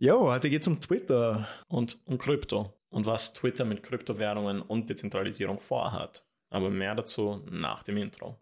Jo, heute geht es um Twitter. Und um Krypto. Und was Twitter mit Kryptowährungen und Dezentralisierung vorhat. Aber mehr dazu nach dem Intro.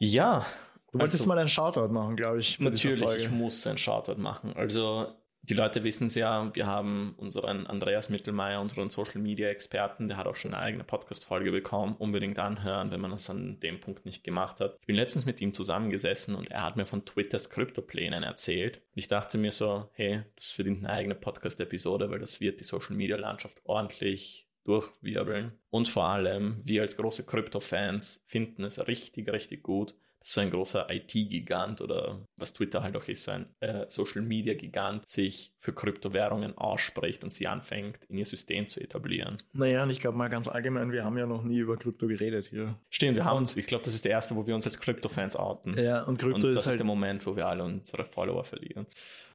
Ja. Du wolltest also, mal einen Shoutout machen, glaube ich. Natürlich, ich muss einen Shoutout machen. Also die Leute wissen es ja, wir haben unseren Andreas Mittelmeier, unseren Social Media Experten, der hat auch schon eine eigene Podcast-Folge bekommen. Unbedingt anhören, wenn man das an dem Punkt nicht gemacht hat. Ich bin letztens mit ihm zusammengesessen und er hat mir von Twitters Kryptoplänen erzählt. Ich dachte mir so, hey, das verdient eine eigene Podcast-Episode, weil das wird die Social Media Landschaft ordentlich durchwirbeln. Und vor allem, wir als große Krypto-Fans finden es richtig, richtig gut, so ein großer IT-Gigant oder was Twitter halt auch ist, so ein äh, Social-Media-Gigant sich für Kryptowährungen ausspricht und sie anfängt, in ihr System zu etablieren. Naja, und ich glaube mal ganz allgemein, wir haben ja noch nie über Krypto geredet hier. Stimmt, wir haben uns, ich glaube, das ist der erste, wo wir uns als Krypto-Fans outen. Ja, und Krypto und das ist, halt der Moment, wo wir alle unsere Follower verlieren.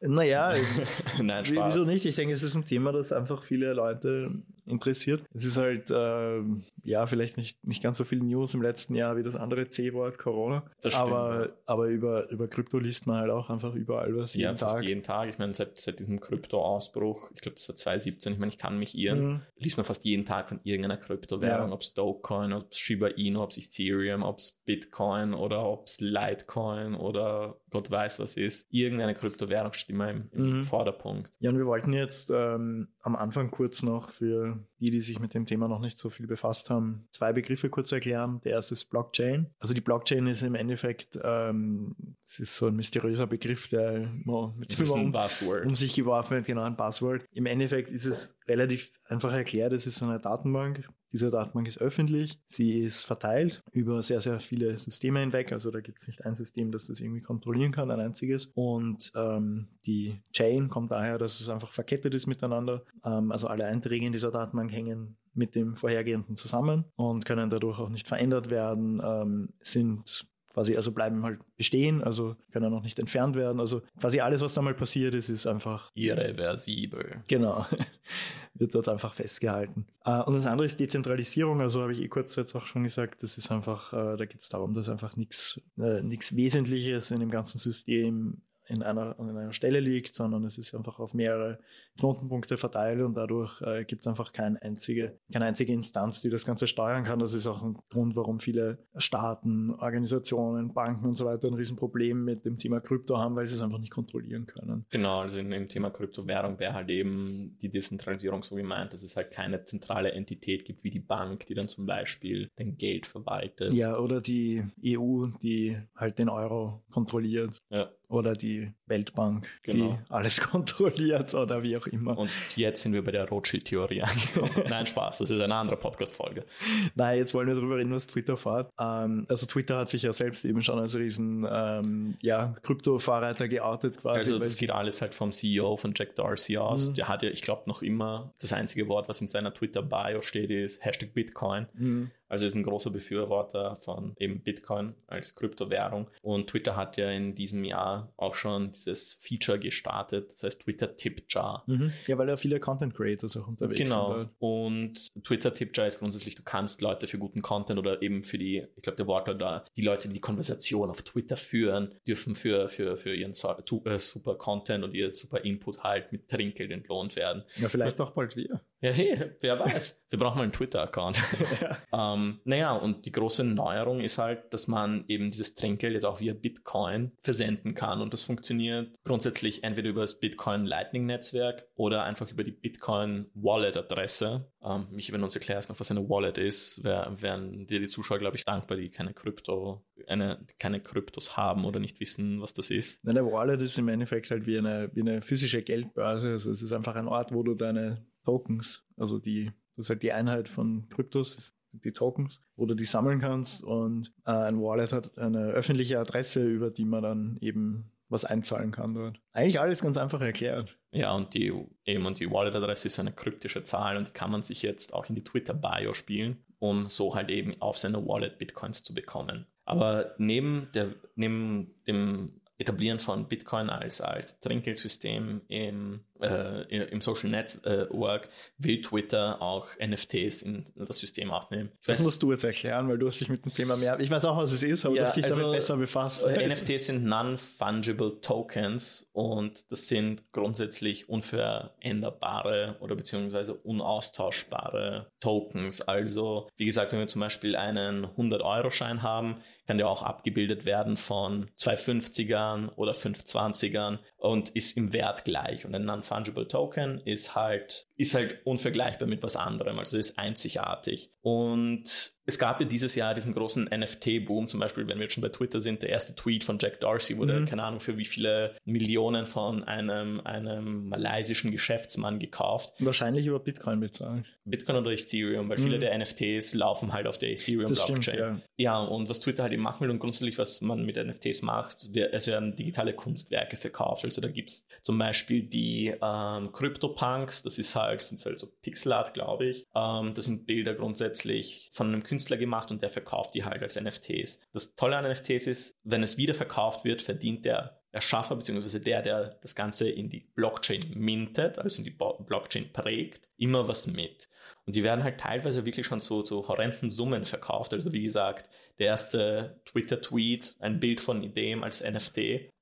Naja, Nein, Spaß. wieso nicht? Ich denke, es ist ein Thema, das einfach viele Leute interessiert. Es ist halt, äh, ja, vielleicht nicht, nicht ganz so viel News im letzten Jahr wie das andere C-Wort Corona. Das stimmt, aber, ja. aber über, über Krypto liest man halt auch einfach überall was. Ja, jeden fast Tag. jeden Tag. Ich meine, seit, seit diesem Krypto-Ausbruch, ich glaube, das war 2017, ich meine, ich kann mich irren, Mhm. liest man fast jeden Tag von irgendeiner Kryptowährung, Ja. ob es Dogecoin, ob es Shiba Inu, ob es Ethereum, ob es Bitcoin oder ob es Litecoin oder Gott weiß was ist. Irgendeine Kryptowährung steht immer im, im Mhm. Vorderpunkt. Ja, und wir wollten jetzt ähm, am Anfang kurz noch für die, die sich mit dem Thema noch nicht so viel befasst haben, zwei Begriffe kurz erklären. Der erste ist Blockchain. Also die Blockchain ist im Endeffekt, ähm, es ist so ein mysteriöser Begriff, der immer mit ist um, um sich geworfen wird, genau ein Buzzword. Im Endeffekt ist es relativ einfach erklärt, es ist eine Datenbank. Diese Datenbank ist öffentlich, sie ist verteilt über sehr, sehr viele Systeme hinweg. Also da gibt es nicht ein System, das das irgendwie kontrollieren kann, ein einziges. Und ähm, die Chain kommt daher, dass es einfach verkettet ist miteinander. Ähm, also alle Einträge in dieser Datenbank hängen mit dem vorhergehenden zusammen und können dadurch auch nicht verändert werden, ähm, sind quasi, also bleiben halt bestehen, also können auch nicht entfernt werden. Also quasi alles, was da mal passiert ist, ist einfach Irreversibel. Genau. Wird dort einfach festgehalten. Äh, Und das andere ist Dezentralisierung. Also habe ich eh kurz jetzt auch schon gesagt, das ist einfach, äh, da geht es darum, dass einfach nichts äh, nichts Wesentliches in dem ganzen System in einer, an einer Stelle liegt, sondern es ist einfach auf mehrere Knotenpunkte verteilt und dadurch äh, gibt es einfach keine einzige, keine einzige Instanz, die das Ganze steuern kann. Das ist auch ein Grund, warum viele Staaten, Organisationen, Banken und so weiter ein Riesenproblem mit dem Thema Krypto haben, weil sie es einfach nicht kontrollieren können. Genau, also dem Thema Kryptowährung wäre halt eben die Dezentralisierung so gemeint, dass es halt keine zentrale Entität gibt wie die Bank, die dann zum Beispiel dein Geld verwaltet. Ja, oder die EU, die halt den Euro kontrolliert. Ja. Oder die Weltbank, Genau. die alles kontrolliert oder wie auch immer. Und jetzt sind wir bei der Rothschild-Theorie angekommen. Nein, Spaß, das ist eine andere Podcast-Folge. Nein, jetzt wollen wir darüber reden, was Twitter fährt. Ähm, also Twitter hat sich ja selbst eben schon als riesen ähm, ja, Krypto-Vorreiter geoutet quasi. Also das geht alles halt vom CEO von Jack Dorsey aus. Mhm. Der hat ja, ich glaube, noch immer das einzige Wort, was in seiner Twitter-Bio steht, ist Hashtag Bitcoin. Mhm. Also ist ein großer Befürworter von eben Bitcoin als Kryptowährung. Und Twitter hat ja in diesem Jahr auch schon dieses Feature gestartet, das heißt Twitter Tip Jar. Mhm. Ja, weil ja viele Content Creators auch unterwegs Genau. sind. Und Twitter Tip Jar ist grundsätzlich, du kannst Leute für guten Content oder eben für die, ich glaube, der Wortlaut da, die Leute, die die Konversation auf Twitter führen, dürfen für, für, für ihren äh, super Content und ihr super Input halt mit Trinkgeld entlohnt werden. Ja, vielleicht auch bald wir. Ja, hey, wer weiß. Wir brauchen mal einen Twitter-Account. ähm, naja, und die große Neuerung ist halt, dass man eben dieses Trinkgeld jetzt auch via Bitcoin versenden kann. Und das funktioniert grundsätzlich entweder über das Bitcoin Lightning-Netzwerk oder einfach über die Bitcoin Wallet-Adresse. Ähm, Michi, wenn du uns erklärst noch, was eine Wallet ist, wär, wären dir die Zuschauer, glaube ich, dankbar, die keine Krypto, eine, keine Kryptos haben oder nicht wissen, was das ist. Nein, der Wallet ist im Endeffekt halt wie eine, wie eine physische Geldbörse. Also es ist einfach ein Ort, wo du deine Tokens, also die, das ist halt die Einheit von Kryptos, die Tokens, wo du die sammeln kannst. Und äh, ein Wallet hat eine öffentliche Adresse, über die man dann eben was einzahlen kann dort. Eigentlich alles ganz einfach erklärt. Ja, und die, eben, und die Wallet-Adresse ist eine kryptische Zahl und die kann man sich jetzt auch in die Twitter-Bio spielen, um so halt eben auf seine Wallet Bitcoins zu bekommen. Aber neben, der, neben dem Etablieren von Bitcoin als, als Trinkgeldsystem im, äh, im Social Network will Twitter auch NFTs in das System aufnehmen. Das musst du jetzt erklären, weil du hast dich mit dem Thema mehr. Ich weiß auch, was es ist, aber ja, du hast dich also, damit besser befasst. NFTs sind Non-Fungible Tokens und das sind grundsätzlich unveränderbare oder beziehungsweise unaustauschbare Tokens. Also, wie gesagt, wenn wir zum Beispiel einen 100-Euro-Schein haben, kann der auch abgebildet werden von 250ern oder 520ern und ist im Wert gleich. Und ein Non-Fungible Token ist halt, ist halt unvergleichbar mit was anderem, also ist einzigartig. Und es gab ja dieses Jahr diesen großen NFT-Boom, zum Beispiel, wenn wir jetzt schon bei Twitter sind, der erste Tweet von Jack Dorsey wurde, mhm. keine Ahnung, für wie viele Millionen von einem, einem malaysischen Geschäftsmann gekauft. Wahrscheinlich über Bitcoin bezahlt. Bitcoin oder Ethereum, weil mhm. viele der NFTs laufen halt auf der Ethereum-Blockchain. Ja. ja, und was Twitter halt eben machen will und grundsätzlich, was man mit NFTs macht, es werden digitale Kunstwerke verkauft. Also da gibt es zum Beispiel die ähm, CryptoPunks, das ist halt, sind halt so Pixelart, glaube ich. Ähm, das sind Bilder grundsätzlich von einem Künstler gemacht und der verkauft die halt als NFTs. Das Tolle an NFTs ist, wenn es wieder verkauft wird, verdient der Erschaffer bzw. der, der das Ganze in die Blockchain mintet, also in die Blockchain prägt, immer was mit. Und die werden halt teilweise wirklich schon zu, zu horrenden Summen verkauft. Also wie gesagt, der erste Twitter-Tweet, ein Bild von dem als NFT.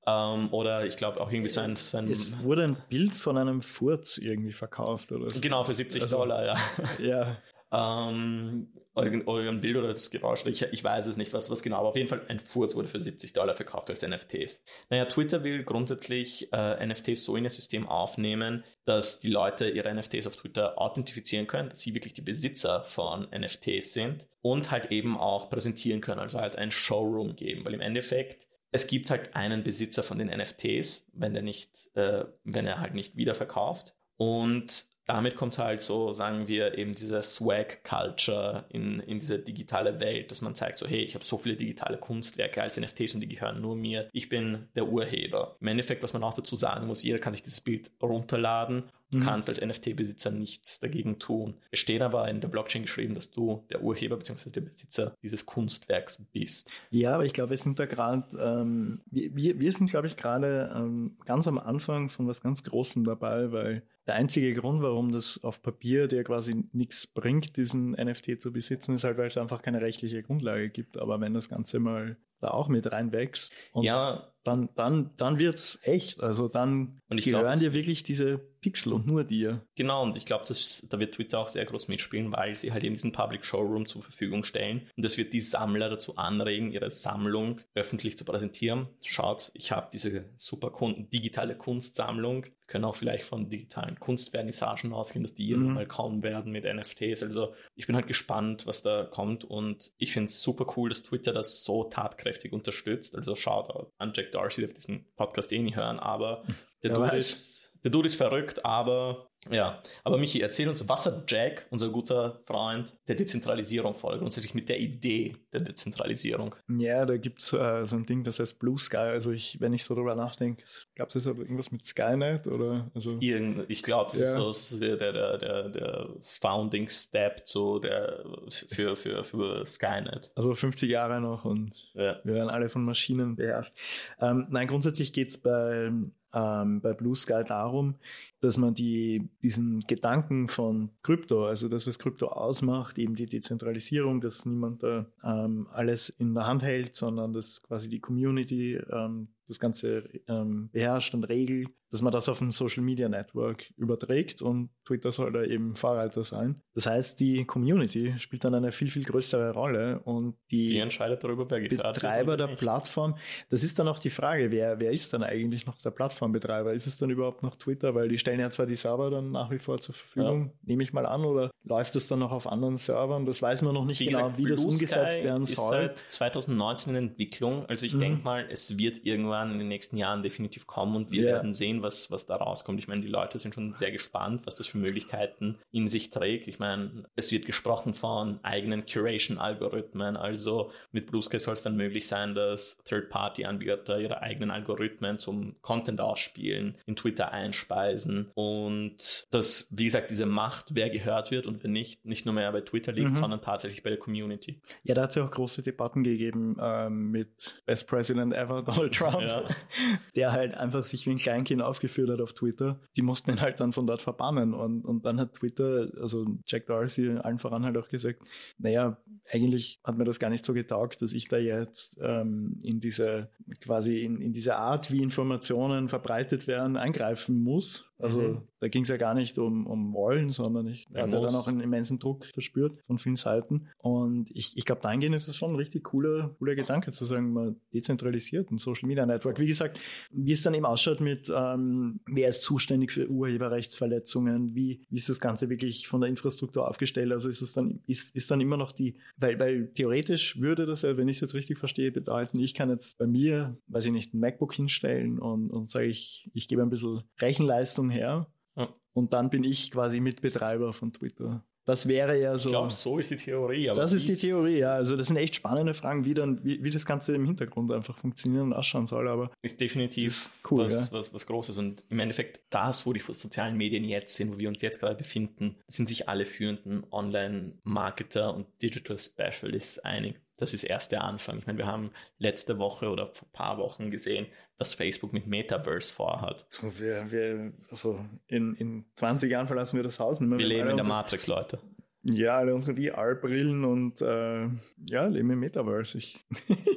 Ähm, oder ich glaube auch irgendwie so ein, so ein, Es wurde ein Bild von einem Furz irgendwie verkauft oder so. Genau, für 70 also, Dollar, ja. Ja. Ähm, euren Bild oder das Geräusch, ich, ich weiß es nicht, was, was genau, aber auf jeden Fall ein Furz wurde für 70 Dollar verkauft als NFTs. Naja, Twitter will grundsätzlich äh, NFTs so in das System aufnehmen, dass die Leute ihre NFTs auf Twitter authentifizieren können, dass sie wirklich die Besitzer von NFTs sind und halt eben auch präsentieren können, also halt ein Showroom geben, weil im Endeffekt es gibt halt einen Besitzer von den NFTs, wenn der nicht, äh, wenn er halt nicht wiederverkauft und damit kommt halt so, sagen wir, eben diese Swag-Culture in, in diese digitale Welt, dass man zeigt so, hey, ich habe so viele digitale Kunstwerke als NFTs und die gehören nur mir. Ich bin der Urheber. Im Endeffekt, was man auch dazu sagen muss, jeder kann sich dieses Bild runterladen Du mhm. kannst als NFT-Besitzer nichts dagegen tun. Es steht aber in der Blockchain geschrieben, dass du der Urheber bzw. der Besitzer dieses Kunstwerks bist. Ja, aber ich glaube, wir sind da gerade, ähm, wir, wir sind, glaube ich, gerade ähm, ganz am Anfang von was ganz Großem dabei, weil der einzige Grund, warum das auf Papier dir quasi nichts bringt, diesen NFT zu besitzen, ist halt, weil es einfach keine rechtliche Grundlage gibt. Aber wenn das Ganze mal da auch mit reinwächst, ja. Dann, dann, dann wird's echt. Also dann gehören glaub, dir wirklich diese Pixel und nur dir. Genau, und ich glaube, da wird Twitter auch sehr groß mitspielen, weil sie halt eben diesen Public Showroom zur Verfügung stellen. Und das wird die Sammler dazu anregen, ihre Sammlung öffentlich zu präsentieren. Schaut, ich habe diese super digitale Kunstsammlung. Wir können auch vielleicht von digitalen Kunstvernissagen ausgehen, dass die mhm. irgendwann mal kommen werden mit NFTs. Also ich bin halt gespannt, was da kommt. Und ich finde es super cool, dass Twitter das so tatkräftig unterstützt. Also schaut an Jack Darcy, der wird diesen Podcast eh nie hören, aber der Dude ist der Dude ist verrückt, aber ja. Aber Michi, erzähl uns, was hat Jack, unser guter Freund, der Dezentralisierung vor grundsätzlich mit der Idee der Dezentralisierung? Ja, da gibt es äh, so ein Ding, das heißt Blue Sky. Also ich, wenn ich so darüber nachdenke, gab es irgendwas mit Skynet oder? Also, Irgend, ich glaube, das ja. ist so der, der, der, der Founding Step zu der, für, für, für Skynet. Also 50 Jahre noch und ja. wir werden alle von Maschinen beherrscht. Ähm, nein, grundsätzlich geht es bei ähm, bei Blue Sky darum, dass man die, diesen Gedanken von Krypto, also das, was Krypto ausmacht, eben die Dezentralisierung, dass niemand da ähm, alles in der Hand hält, sondern dass quasi die Community ähm, das Ganze ähm, beherrscht und regelt, dass man das auf ein Social Media Network überträgt und Twitter soll da eben Vorreiter sein. Das heißt, die Community spielt dann eine viel, viel größere Rolle und die, die entscheidet darüber, wer Betreiber der Plattform, das ist dann auch die Frage, wer, wer ist dann eigentlich noch der Plattformbetreiber? Ist es dann überhaupt noch Twitter? Weil die stellen ja zwar die Server dann nach wie vor zur Verfügung, ja. nehme ich mal an, oder läuft das dann noch auf anderen Servern? Das weiß man noch nicht wie genau, gesagt, wie Blue das umgesetzt Sky werden soll. Ist seit 2019 in Entwicklung, also ich mhm. denke mal, es wird irgendwann in den nächsten Jahren definitiv kommen und wir yeah. werden sehen, was, was da rauskommt. Ich meine, die Leute sind schon sehr gespannt, was das für Möglichkeiten in sich trägt. Ich meine, es wird gesprochen von eigenen Curation-Algorithmen. Also mit Blue Sky soll es dann möglich sein, dass Third-Party-Anbieter ihre eigenen Algorithmen zum Content ausspielen, in Twitter einspeisen und dass, wie gesagt, diese Macht, wer gehört wird und wer nicht, nicht nur mehr bei Twitter liegt, mhm. sondern tatsächlich bei der Community. Ja, da hat es ja auch große Debatten gegeben ähm, mit Best President Ever, Donald Trump. Account, ja. der halt einfach sich wie ein Kleinkind aufgeführt hat auf Twitter. Die mussten ihn halt dann von dort verbannen. Und, und dann hat Twitter, also Jack Dorsey allen voran halt auch gesagt, naja, eigentlich hat mir das gar nicht so getaugt, dass ich da jetzt ähm, in diese quasi in, in diese Art, wie Informationen verbreitet werden, eingreifen muss. Also mhm. da ging es ja gar nicht um, um Wollen, sondern ich er hatte dann auch einen immensen Druck verspürt von vielen Seiten. Und ich, ich glaube, dahingehend ist es schon ein richtig cooler, cooler Gedanke zu sagen, man dezentralisiert ein Social Media Network. Wie gesagt, wie es dann eben ausschaut mit, ähm, wer ist zuständig für Urheberrechtsverletzungen, wie, wie ist das Ganze wirklich von der Infrastruktur aufgestellt? Also ist es dann, ist, ist dann immer noch die, weil, weil theoretisch würde das ja, wenn ich es jetzt richtig verstehe, bedeuten, ich kann jetzt bei mir, weiß ich nicht, ein MacBook hinstellen und, und sage ich, ich gebe ein bisschen Rechenleistung her. Ja. Und dann bin ich quasi Mitbetreiber von Twitter. Das wäre ja so. Ich glaube, so ist die Theorie. das ist die Theorie, ja. Also das sind echt spannende Fragen, wie dann, wie, wie das Ganze im Hintergrund einfach funktionieren und ausschauen soll. Aber ist definitiv cool, was, ja. was, was Großes. Und im Endeffekt das, wo die sozialen Medien jetzt sind, wo wir uns jetzt gerade befinden, sind sich alle führenden Online-Marketer und Digital Specialists einig das ist erst der Anfang. Ich meine, wir haben letzte Woche oder vor ein paar Wochen gesehen, was Facebook mit Metaverse vorhat. So, wir, wir, also in, in 20 Jahren verlassen wir das Haus. wir leben in der Matrix, Leute. Ja, unsere VR-Brillen und äh, ja, leben im Metaverse.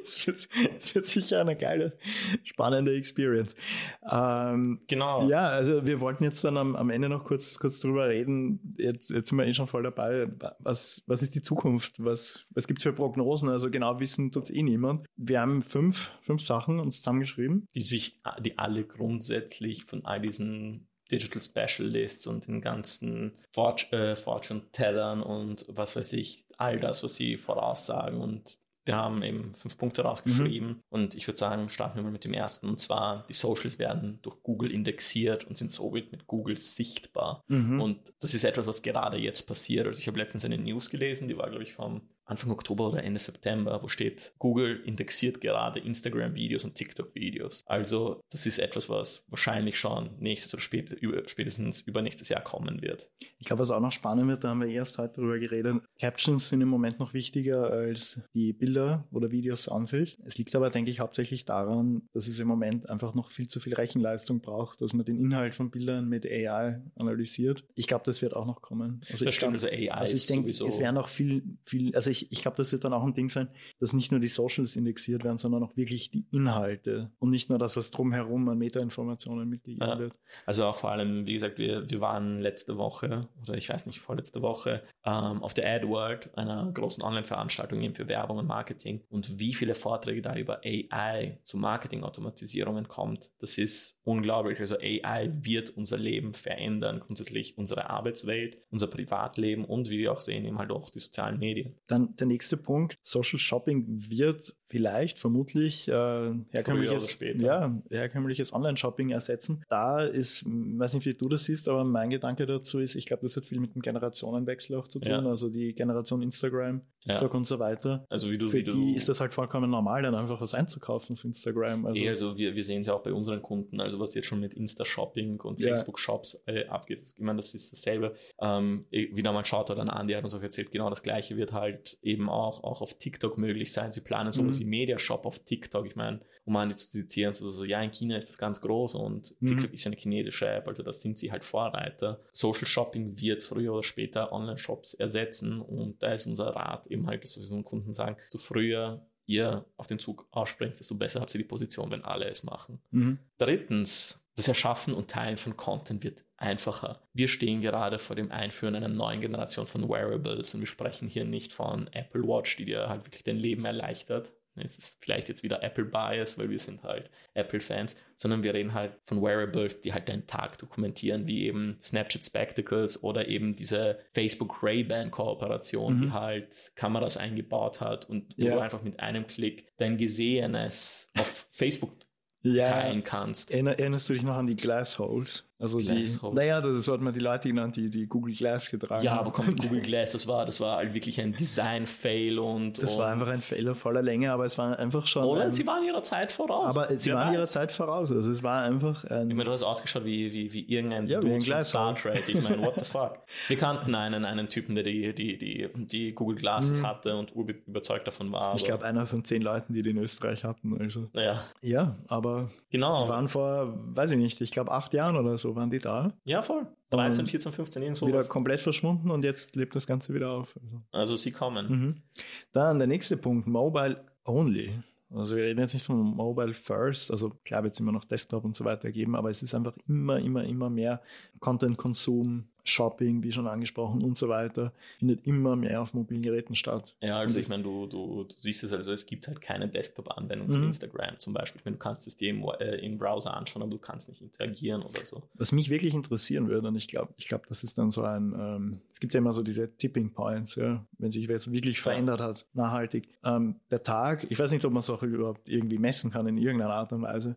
Es wird, wird, sicher eine geile, spannende Experience. Ähm, genau. Ja, also wir wollten jetzt dann am, am Ende noch kurz, kurz drüber reden. Jetzt, jetzt sind wir eh schon voll dabei. Was, was ist die Zukunft? Was, was gibt es für Prognosen? Also genau wissen tut eh niemand. Wir haben fünf, fünf Sachen uns zusammengeschrieben. Die sich, die alle grundsätzlich von all diesen Digital Specialists und den ganzen Fort äh, Fortune-Tellern und was weiß ich, all das, was sie voraussagen. Und wir haben eben fünf Punkte rausgeschrieben. Mhm. Und ich würde sagen, starten wir mal mit dem ersten. Und zwar, die Socials werden durch Google indexiert und sind somit mit Google sichtbar. Mhm. Und das ist etwas, was gerade jetzt passiert. Also ich habe letztens eine News gelesen, die war, glaube ich, vom Anfang Oktober oder Ende September, wo steht, Google indexiert gerade Instagram-Videos und TikTok-Videos. Also das ist etwas, was wahrscheinlich schon nächstes oder spät, über, spätestens übernächstes Jahr kommen wird. Ich glaube, was auch noch spannend wird, da haben wir erst heute darüber geredet, Captions sind im Moment noch wichtiger als die Bilder oder Videos an sich. Es liegt aber, denke ich, hauptsächlich daran, dass es im Moment einfach noch viel zu viel Rechenleistung braucht, dass man den Inhalt von Bildern mit AI analysiert. Ich glaube, das wird auch noch kommen. Also das ich stimmt, glaub, also AI also ich denke, es wäre noch viel, viel, also ich, ich glaube, das wird dann auch ein Ding sein, dass nicht nur die Socials indexiert werden, sondern auch wirklich die Inhalte und nicht nur das, was drumherum an Metainformationen mitgegeben ja. wird. Also auch vor allem, wie gesagt, wir, wir waren letzte Woche, oder ich weiß nicht, vorletzte Woche, ähm, auf der AdWorld, einer großen Online-Veranstaltung eben für Werbung und Marketing und wie viele Vorträge da über AI zu Marketing-Automatisierungen kommt, das ist unglaublich. Also AI wird unser Leben verändern, grundsätzlich unsere Arbeitswelt, unser Privatleben und wie wir auch sehen, eben halt auch die sozialen Medien. Dann der nächste Punkt, Social Shopping wird vielleicht, vermutlich äh, herkömmliches, ja, herkömmliches Online-Shopping ersetzen. Da ist, weiß nicht, wie du das siehst, aber mein Gedanke dazu ist, ich glaube, das hat viel mit dem Generationenwechsel auch zu tun. Ja. Also die Generation Instagram, TikTok ja. und so weiter. Also wie du, Für wie die du, ist das halt vollkommen normal, dann einfach was einzukaufen auf Instagram. Also, eh, also wir, wir sehen es ja auch bei unseren Kunden, also was jetzt schon mit Insta-Shopping und ja. Facebook-Shops äh, abgeht. Ich meine, das ist dasselbe. Ähm, wieder mal schaut er dann an, die hat uns auch erzählt, genau das gleiche wird halt eben auch, auch auf TikTok möglich sein. Sie planen sowas mhm. wie Mediashop auf TikTok. Ich meine, um an die zu zitieren, so, so, ja, in China ist das ganz groß und mhm. TikTok ist ja eine chinesische App, also da sind sie halt Vorreiter. Social Shopping wird früher oder später Online-Shops ersetzen und da ist unser Rat eben halt, dass wir unseren Kunden sagen, so früher ihr auf den Zug ausspringt, desto besser habt ihr die Position, wenn alle es machen. Mhm. Drittens, das Erschaffen und Teilen von Content wird einfacher. Wir stehen gerade vor dem Einführen einer neuen Generation von Wearables und wir sprechen hier nicht von Apple Watch, die dir halt wirklich dein Leben erleichtert. Es ist vielleicht jetzt wieder Apple Bias, weil wir sind halt Apple-Fans, sondern wir reden halt von Wearables, die halt deinen Tag dokumentieren, wie eben Snapchat Spectacles oder eben diese Facebook Ray-Ban-Kooperation, mhm. die halt Kameras eingebaut hat und ja. du einfach mit einem Klick dein Gesehenes auf Facebook ja, teilen kannst. Erinnerst du dich noch an die Glassholes? Also die, Glasshost. naja, das hat man die Leute genannt, die die Google Glass getragen Ja, haben. aber komm, Google Glass, das war, das war halt wirklich ein Design-Fail und. Das und war einfach ein Fehler voller Länge, aber es war einfach schon. Oder ein, sie waren ihrer Zeit voraus. aber sie Wer waren ihrer weiß. Zeit voraus. Also es war einfach ein. Ich meine, du hast ausgeschaut wie, wie, wie irgendein Ja, ein Dude von Star Glashaus. Trek. Ich meine, what the fuck? Wir kannten einen, einen Typen, der die, die, die, die Google Glasses hatte und überzeugt davon war. Mhm. ich glaube, einer von zehn Leuten, die die in Österreich hatten. Also. Naja, Ja, aber genau. die waren vor, weiß ich nicht, ich glaube acht Jahren oder so waren die da. ja, voll. 13, Und 14, 15, irgend Wieder komplett verschwunden und jetzt lebt das Ganze wieder auf. Also. Also sie kommen. Mhm. Dann der nächste Punkt, Mobile Only. Also wir reden jetzt nicht von Mobile First, also klar wird es immer noch Desktop und so weiter geben, aber es ist einfach immer, immer, immer mehr Content-Konsum, Shopping, wie schon angesprochen und so weiter, findet immer mehr auf mobilen Geräten statt. Ja, also Und ich meine, du, du, du siehst es also, es gibt halt keine Desktop-Anwendung für Mhm. Instagram zum Beispiel. Ich meine, du kannst es dir im, äh, im Browser anschauen, aber du kannst nicht interagieren oder so. Was mich wirklich interessieren würde, und ich glaube, ich glaube, das ist dann so ein, ähm, es gibt ja immer so diese Tipping Points, ja, wenn sich jetzt wirklich verändert hat, nachhaltig. Ähm, der Tag, ich weiß nicht, ob man es auch überhaupt irgendwie messen kann in irgendeiner Art und Weise,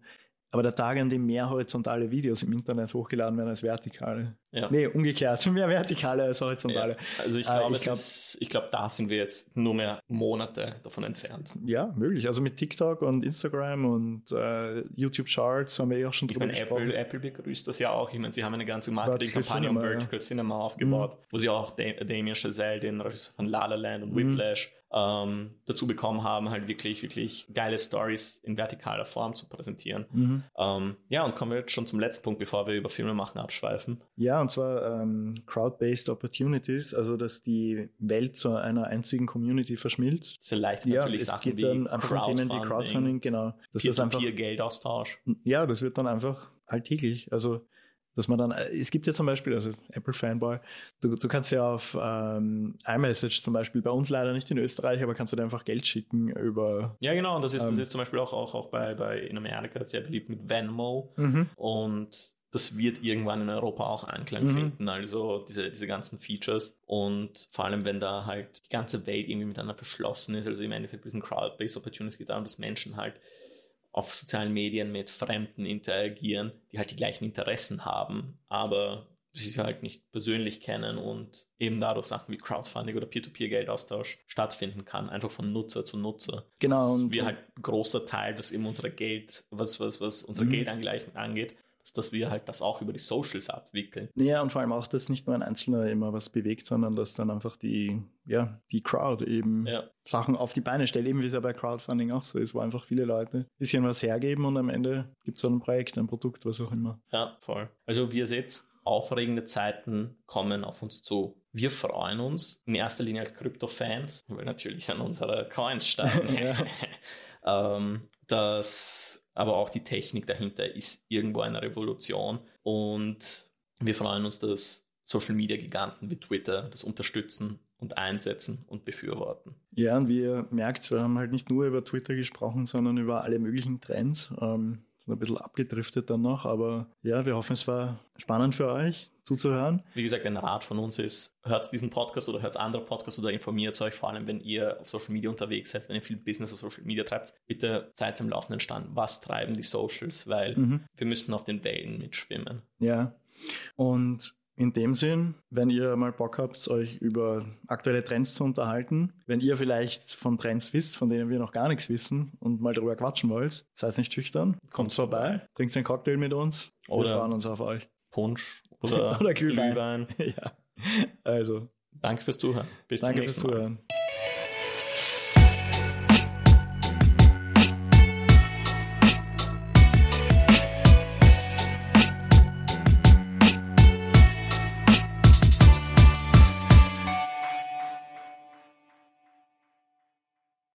aber der Tag, an dem mehr horizontale Videos im Internet hochgeladen werden als vertikale. Ja. Nee, umgekehrt, mehr vertikale als horizontale. Ja, also ich Äh, glaube, ich glaub- ich glaube, da sind wir jetzt nur mehr Monate davon entfernt. Ja, möglich. Also mit TikTok und Instagram und äh, YouTube Charts haben wir ja auch schon Ich drüber gesprochen. Apple, Apple begrüßt das ja auch. Ich meine, sie haben eine ganze Marketingkampagne um Cinema, ja. Mhm. Vertical Cinema aufgebaut, wo sie auch Da- Damien Chazelle, den Regisseur von La La Land und Whiplash, ähm, dazu bekommen haben, halt wirklich, wirklich geile Stories in vertikaler Form zu präsentieren. Mhm. Ähm, ja, und kommen wir jetzt schon zum letzten Punkt, bevor wir über Filme machen abschweifen. Ja, und zwar ähm, Crowd-Based Opportunities, also dass die Welt zu einer einzigen Community verschmilzt. Das erleichtert Ja, natürlich es Sachen geht dann einfach um Themen wie Crowdfunding, genau. Das einfach, Peer-to-Peer-Geldaustausch. ja, das wird dann einfach alltäglich. Also, dass man dann, äh, es gibt ja zum Beispiel, also Apple Fanboy, du, du kannst ja auf ähm, iMessage zum Beispiel, bei uns leider nicht in Österreich, aber kannst du dir einfach Geld schicken über. Ja, genau, und das ist, das Ähm. ist zum Beispiel auch, auch, auch bei, bei in Amerika sehr beliebt mit Venmo. Mhm. Und das wird irgendwann in Europa auch Anklang Mhm. finden, also diese, diese ganzen Features. Und vor allem, wenn da halt die ganze Welt irgendwie miteinander verschlossen ist, also im Endeffekt bei diesen Crowd-Based Opportunities geht darum, dass Menschen halt auf sozialen Medien mit Fremden interagieren, die halt die gleichen Interessen haben, aber sich halt nicht persönlich kennen und eben dadurch Sachen wie Crowdfunding oder Peer-to-Peer-Geldaustausch stattfinden kann, einfach von Nutzer zu Nutzer. Genau, Und und- wir halt ein großer Teil, was eben unser Geld, was, was, was unser Mhm. Geldangleichen angeht, dass, dass wir halt das auch über die Socials abwickeln. Ja, und vor allem auch, dass nicht nur ein Einzelner immer was bewegt, sondern dass dann einfach die, ja, die Crowd eben Ja. Sachen auf die Beine stellt, eben wie es ja bei Crowdfunding auch so ist, wo einfach viele Leute ein bisschen was hergeben und am Ende gibt es so ein Projekt, ein Produkt, was auch immer. Ja, voll. Also wie ihr seht, aufregende Zeiten kommen auf uns zu. Wir freuen uns in erster Linie als Krypto-Fans, weil natürlich an unsere Coins steigen. ähm, das, aber auch die Technik dahinter ist irgendwo eine Revolution und wir freuen uns, dass Social-Media-Giganten wie Twitter das unterstützen und einsetzen und befürworten. Ja, und wie ihr merkt, wir haben halt nicht nur über Twitter gesprochen, sondern über alle möglichen Trends. Ähm, sind ein bisschen abgedriftet dann noch, aber ja, wir hoffen, es war spannend für euch zuzuhören. Wie gesagt, ein Rat von uns ist, hört diesen Podcast oder hört andere Podcasts oder informiert euch, vor allem wenn ihr auf Social Media unterwegs seid, wenn ihr viel Business auf Social Media treibt, bitte seid im laufenden Stand. Was treiben die Socials? Weil Mhm. wir müssen auf den Wellen mitschwimmen. Ja, und in dem Sinn, wenn ihr mal Bock habt, euch über aktuelle Trends zu unterhalten, wenn ihr vielleicht von Trends wisst, von denen wir noch gar nichts wissen und mal drüber quatschen wollt, seid nicht schüchtern, kommt vorbei, trinkt einen Cocktail mit uns, wir Oder- freuen uns auf euch. Punsch oder, Oder Glühwein. Glühwein. ja, also, Danke fürs Zuhören. Bis danke zum fürs nächsten Mal. Zuhören.